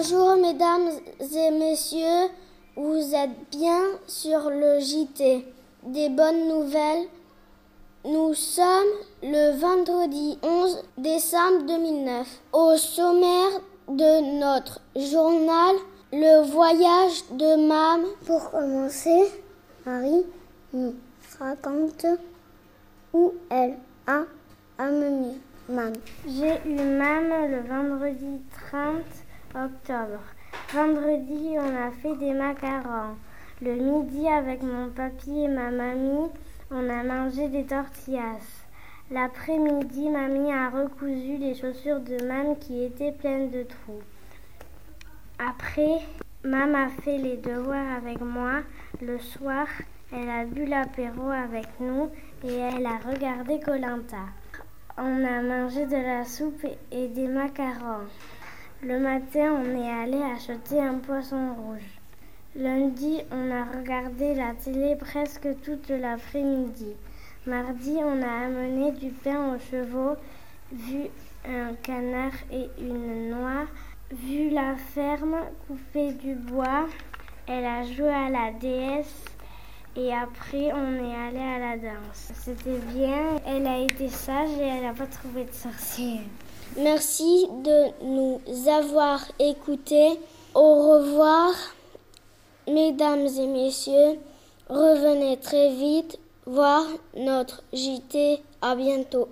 Bonjour mesdames et messieurs, vous êtes bien sur le JT. Des bonnes nouvelles. Nous sommes le vendredi 11 décembre 2009. Au sommaire de notre journal, le voyage de Mam. Pour commencer, Marie nous raconte où elle a amené Mam. J'ai eu Mam le vendredi 30 octobre. Vendredi, on a fait des macarons. Le midi, avec mon papy et ma mamie, on a mangé des tortillas. L'après-midi, mamie a recousu les chaussures de Mam qui étaient pleines de trous. Après, Mam a fait les devoirs avec moi. Le soir, elle a bu l'apéro avec nous et elle a regardé Colanta. On a mangé de la soupe et des macarons. Le matin, on est allé acheter un poisson rouge. Lundi, on a regardé la télé presque toute l'après-midi. Mardi, on a amené du pain aux chevaux, vu un canard et une noix, vu la ferme, coupé du bois. Elle a joué à la déesse et après on est allé à la danse. C'était bien, elle a été sage et elle n'a pas trouvé de sorcière. Merci de nous avoir écoutés. Au revoir, mesdames et messieurs. Revenez très vite voir notre JT. À bientôt.